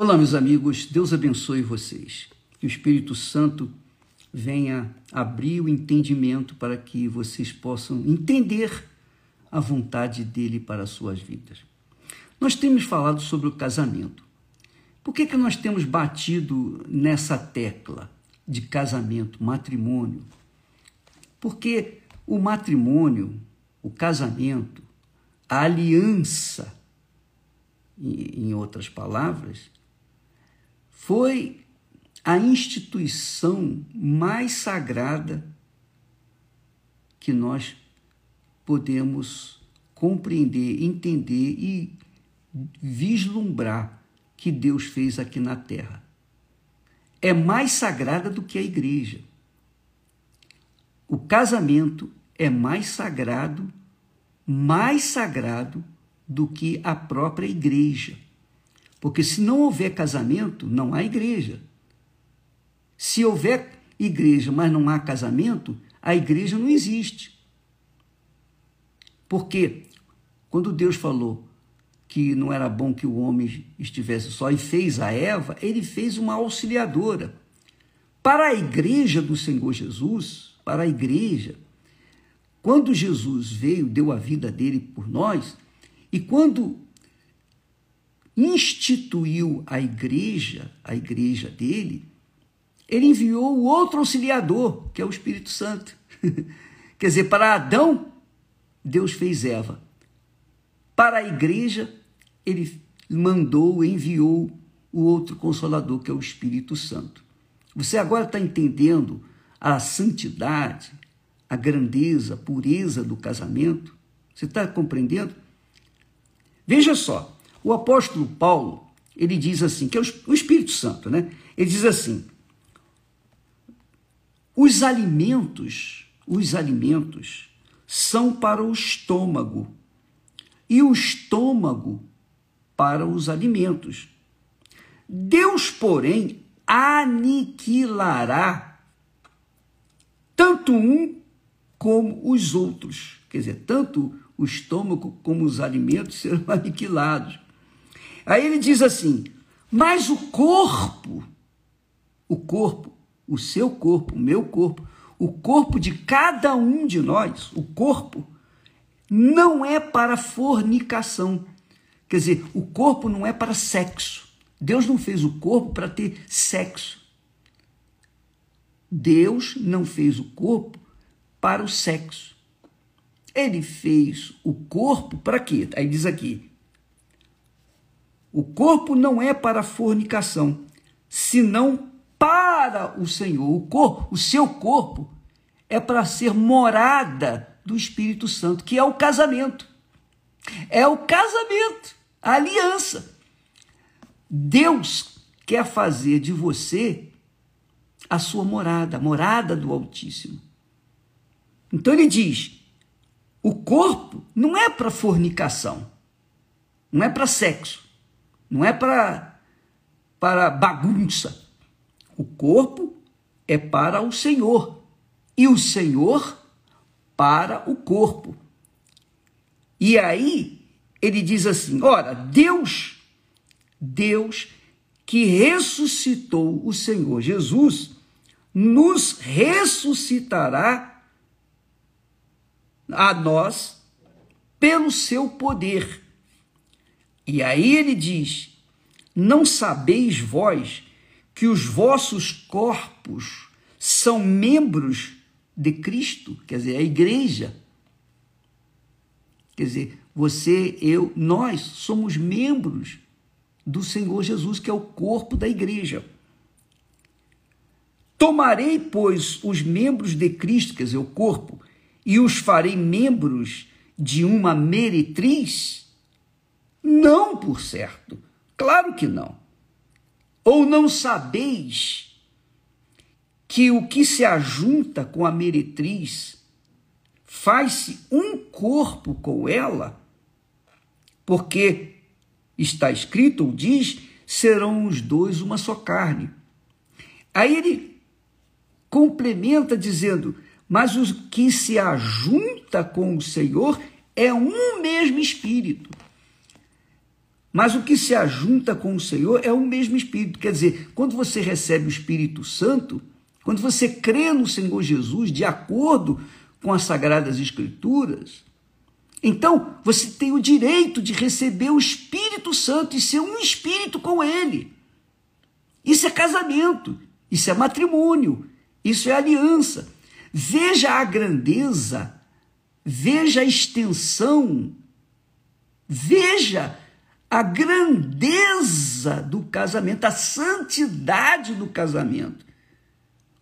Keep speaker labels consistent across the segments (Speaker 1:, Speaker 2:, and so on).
Speaker 1: Olá, meus amigos, Deus abençoe vocês. Que o Espírito Santo venha abrir o entendimento para que vocês possam entender a vontade dele para as suas vidas. Nós temos falado sobre o casamento. Por que, que nós temos batido nessa tecla de casamento, matrimônio? Porque o matrimônio, o casamento, a aliança, em outras palavras, foi a instituição mais sagrada que nós podemos compreender, entender e vislumbrar que Deus fez aqui na terra. É mais sagrada do que a igreja. O casamento é mais sagrado, mais sagrado do que a própria igreja. Porque se não houver casamento, não há igreja. Se houver igreja, mas não há casamento, a igreja não existe. Porque quando Deus falou que não era bom que o homem estivesse só e fez a Eva, ele fez uma auxiliadora. Para a igreja do Senhor Jesus, para a igreja, quando Jesus veio, deu a vida dele por nós, e quando instituiu a igreja, a igreja dele, ele enviou o outro auxiliador, que é o Espírito Santo. Quer dizer, para Adão, Deus fez Eva. Para a igreja, ele mandou, enviou o outro consolador, que é o Espírito Santo. Você agora está entendendo a santidade, a grandeza, a pureza do casamento? Você está compreendendo? Veja só, o apóstolo Paulo, ele diz assim, que é o Espírito Santo, né? Ele diz assim: os alimentos, os alimentos são para o estômago e o estômago para os alimentos. Deus, porém, aniquilará tanto um como os outros. Quer dizer, tanto o estômago como os alimentos serão aniquilados. Aí ele diz assim: mas o corpo, o corpo, o seu corpo, o meu corpo, o corpo de cada um de nós, o corpo, não é para fornicação. Quer dizer, o corpo não é para sexo. Deus não fez o corpo para ter sexo. Deus não fez o corpo para o sexo. Ele fez o corpo para quê? Aí diz aqui: o corpo não é para fornicação, senão para o Senhor. O, corpo, o seu corpo é para ser morada do Espírito Santo, que é o casamento. É o casamento, a aliança. Deus quer fazer de você a sua morada, a morada do Altíssimo. Então ele diz: o corpo não é para fornicação, não é para sexo. Não é para para bagunça. O corpo é para o Senhor e o Senhor para o corpo. E aí ele diz assim: ora, Deus, Deus que ressuscitou o Senhor Jesus, nos ressuscitará a nós pelo seu poder e aí ele diz: Não sabeis vós que os vossos corpos são membros de Cristo? Quer dizer, a igreja. Quer dizer, você, eu, nós somos membros do Senhor Jesus, que é o corpo da igreja. Tomarei, pois, os membros de Cristo, quer dizer, o corpo, e os farei membros de uma meretriz? Não, por certo. Claro que não. Ou não sabeis que o que se ajunta com a meretriz faz-se um corpo com ela? Porque está escrito ou diz: serão os dois uma só carne. Aí ele complementa dizendo: mas o que se ajunta com o Senhor é um mesmo espírito. Mas o que se ajunta com o Senhor é o mesmo Espírito. Quer dizer, quando você recebe o Espírito Santo, quando você crê no Senhor Jesus de acordo com as Sagradas Escrituras, então você tem o direito de receber o Espírito Santo e ser um espírito com Ele. Isso é casamento, isso é matrimônio, isso é aliança. Veja a grandeza, veja a extensão, veja a grandeza do casamento, a santidade do casamento.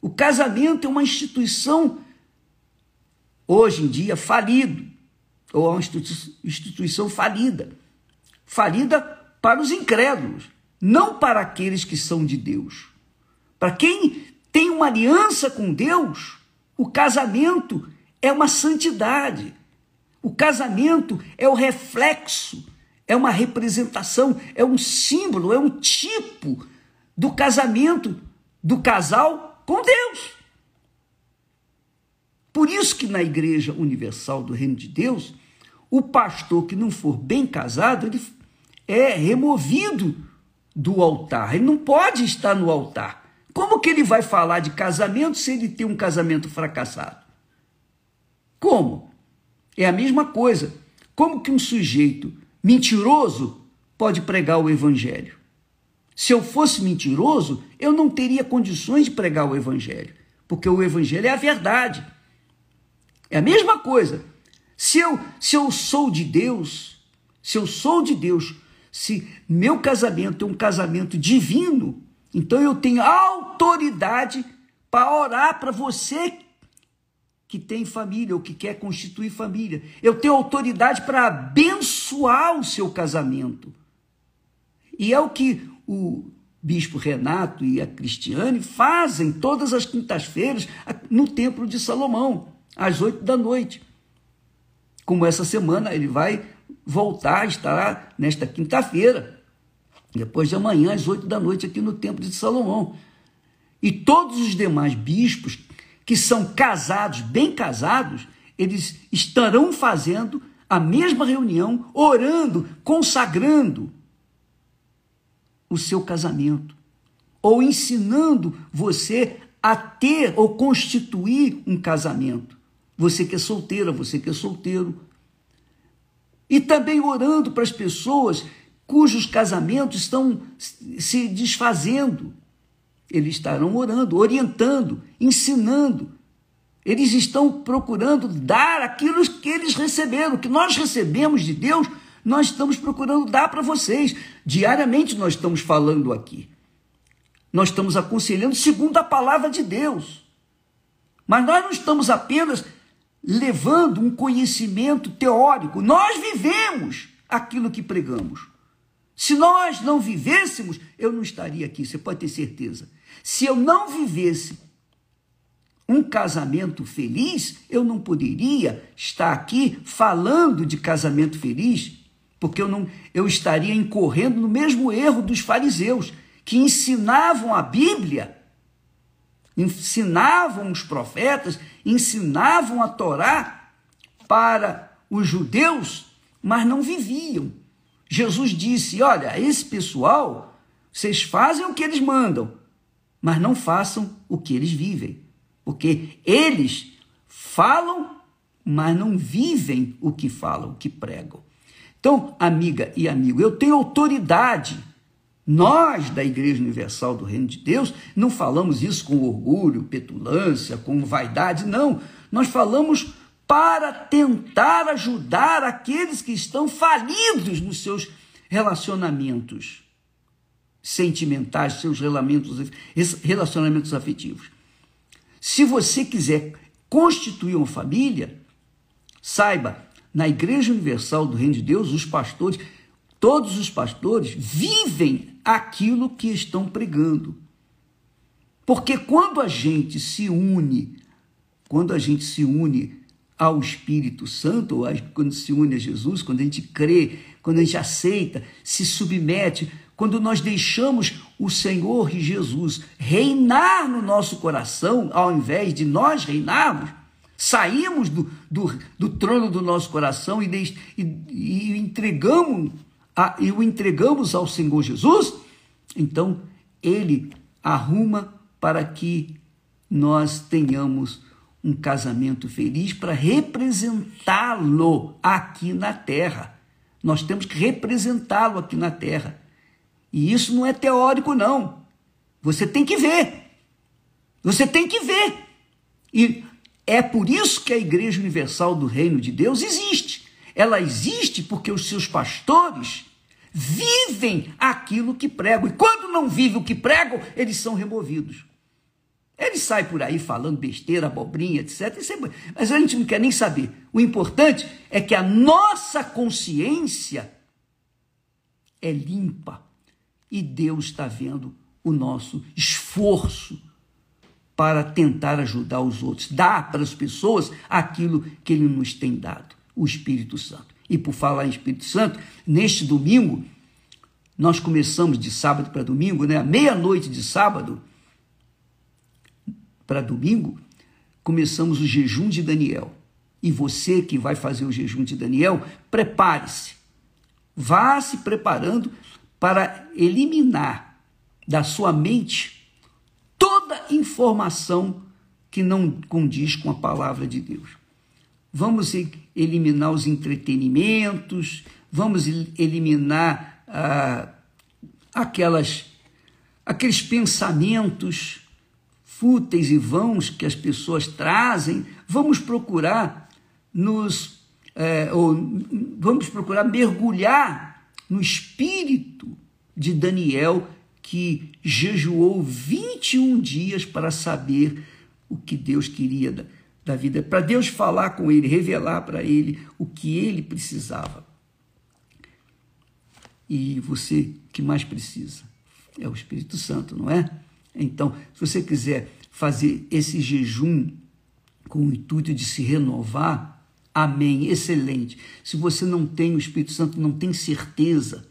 Speaker 1: O casamento é uma instituição, hoje em dia, falido, ou é uma instituição falida. Falida para os incrédulos, não para aqueles que são de Deus. Para quem tem uma aliança com Deus, o casamento é uma santidade. O casamento é o reflexo é uma representação, é um símbolo, é um tipo do casamento do casal com Deus. Por isso que na Igreja Universal do Reino de Deus, o pastor que não for bem casado, ele é removido do altar. Ele não pode estar no altar. Como que ele vai falar de casamento se ele tem um casamento fracassado? Como? É a mesma coisa. Como que um sujeito mentiroso pode pregar o evangelho. Se eu fosse mentiroso, eu não teria condições de pregar o evangelho, porque o evangelho é a verdade. É a mesma coisa. Se eu, se eu sou de Deus, se eu sou de Deus, se meu casamento é um casamento divino, então eu tenho autoridade para orar para você que tem família ou que quer constituir família. Eu tenho autoridade para abençoar o seu casamento. E é o que o bispo Renato e a Cristiane fazem todas as quintas-feiras no Templo de Salomão, às oito da noite. Como essa semana ele vai voltar, estará nesta quinta-feira, depois de amanhã, às oito da noite, aqui no Templo de Salomão. E todos os demais bispos que são casados, bem casados, eles estarão fazendo a mesma reunião, orando, consagrando o seu casamento, ou ensinando você a ter ou constituir um casamento. Você que é solteira, você que é solteiro. E também orando para as pessoas cujos casamentos estão se desfazendo eles estarão orando, orientando, ensinando. Eles estão procurando dar aquilo que eles receberam, que nós recebemos de Deus, nós estamos procurando dar para vocês. Diariamente nós estamos falando aqui. Nós estamos aconselhando segundo a palavra de Deus. Mas nós não estamos apenas levando um conhecimento teórico, nós vivemos aquilo que pregamos. Se nós não vivêssemos, eu não estaria aqui, você pode ter certeza. Se eu não vivesse um casamento feliz, eu não poderia estar aqui falando de casamento feliz, porque eu não eu estaria incorrendo no mesmo erro dos fariseus, que ensinavam a Bíblia, ensinavam os profetas, ensinavam a Torá para os judeus, mas não viviam. Jesus disse: Olha, esse pessoal, vocês fazem o que eles mandam, mas não façam o que eles vivem. Porque eles falam, mas não vivem o que falam, o que pregam. Então, amiga e amigo, eu tenho autoridade. Nós, da Igreja Universal do Reino de Deus, não falamos isso com orgulho, petulância, com vaidade, não. Nós falamos para tentar ajudar aqueles que estão falidos nos seus relacionamentos sentimentais, seus relacionamentos afetivos. Se você quiser constituir uma família, saiba, na Igreja Universal do Reino de Deus, os pastores, todos os pastores vivem aquilo que estão pregando. Porque quando a gente se une, quando a gente se une ao Espírito Santo, quando se une a Jesus, quando a gente crê, quando a gente aceita, se submete, quando nós deixamos o Senhor Jesus reinar no nosso coração, ao invés de nós reinarmos, saímos do, do, do trono do nosso coração e, e, e entregamos a, e o entregamos ao Senhor Jesus, então ele arruma para que nós tenhamos um casamento feliz para representá-lo aqui na terra. Nós temos que representá-lo aqui na terra. E isso não é teórico, não. Você tem que ver. Você tem que ver. E é por isso que a Igreja Universal do Reino de Deus existe. Ela existe porque os seus pastores vivem aquilo que pregam. E quando não vivem o que pregam, eles são removidos. Ele sai por aí falando besteira, abobrinha, etc. Mas a gente não quer nem saber. O importante é que a nossa consciência é limpa e Deus está vendo o nosso esforço para tentar ajudar os outros, dar para as pessoas aquilo que Ele nos tem dado, o Espírito Santo. E por falar em Espírito Santo, neste domingo, nós começamos de sábado para domingo, né? Meia-noite de sábado para domingo, começamos o jejum de Daniel. E você que vai fazer o jejum de Daniel, prepare-se. Vá se preparando para eliminar da sua mente toda informação que não condiz com a palavra de Deus. Vamos eliminar os entretenimentos, vamos eliminar ah, aquelas, aqueles pensamentos fúteis e vãos que as pessoas trazem, vamos procurar nos é, ou, vamos procurar mergulhar no espírito de Daniel que jejuou 21 dias para saber o que Deus queria da, da vida, para Deus falar com ele, revelar para ele o que ele precisava. E você que mais precisa é o Espírito Santo, não é? Então, se você quiser fazer esse jejum com o intuito de se renovar, amém, excelente. Se você não tem o Espírito Santo, não tem certeza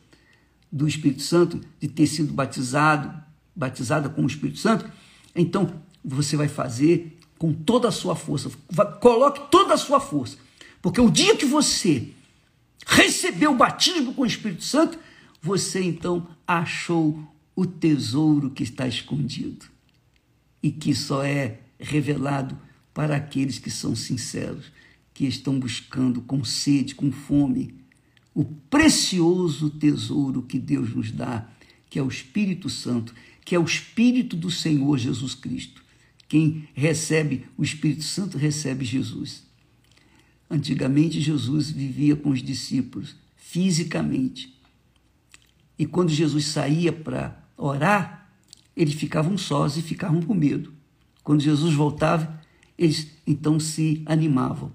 Speaker 1: do Espírito Santo, de ter sido batizado, batizada com o Espírito Santo, então você vai fazer com toda a sua força. Coloque toda a sua força. Porque o dia que você recebeu o batismo com o Espírito Santo, você então achou o tesouro que está escondido e que só é revelado para aqueles que são sinceros, que estão buscando com sede, com fome, o precioso tesouro que Deus nos dá, que é o Espírito Santo, que é o Espírito do Senhor Jesus Cristo. Quem recebe o Espírito Santo recebe Jesus. Antigamente, Jesus vivia com os discípulos, fisicamente. E quando Jesus saía para orar, eles ficavam sós e ficavam com medo. Quando Jesus voltava, eles então se animavam.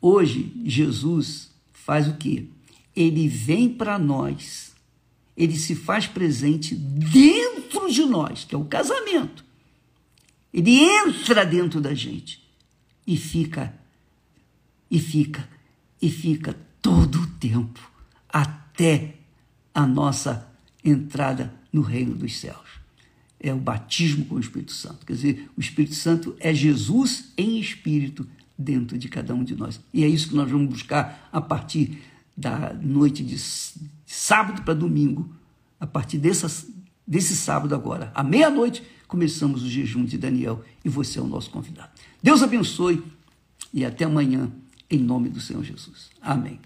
Speaker 1: Hoje, Jesus faz o quê? Ele vem para nós, ele se faz presente dentro de nós, que é o casamento. Ele entra dentro da gente e fica, e fica, e fica todo o tempo até a nossa entrada no reino dos céus. É o batismo com o Espírito Santo. Quer dizer, o Espírito Santo é Jesus em espírito dentro de cada um de nós. E é isso que nós vamos buscar a partir da noite de sábado para domingo, a partir dessa, desse sábado agora, à meia-noite, começamos o jejum de Daniel e você é o nosso convidado. Deus abençoe e até amanhã, em nome do Senhor Jesus. Amém.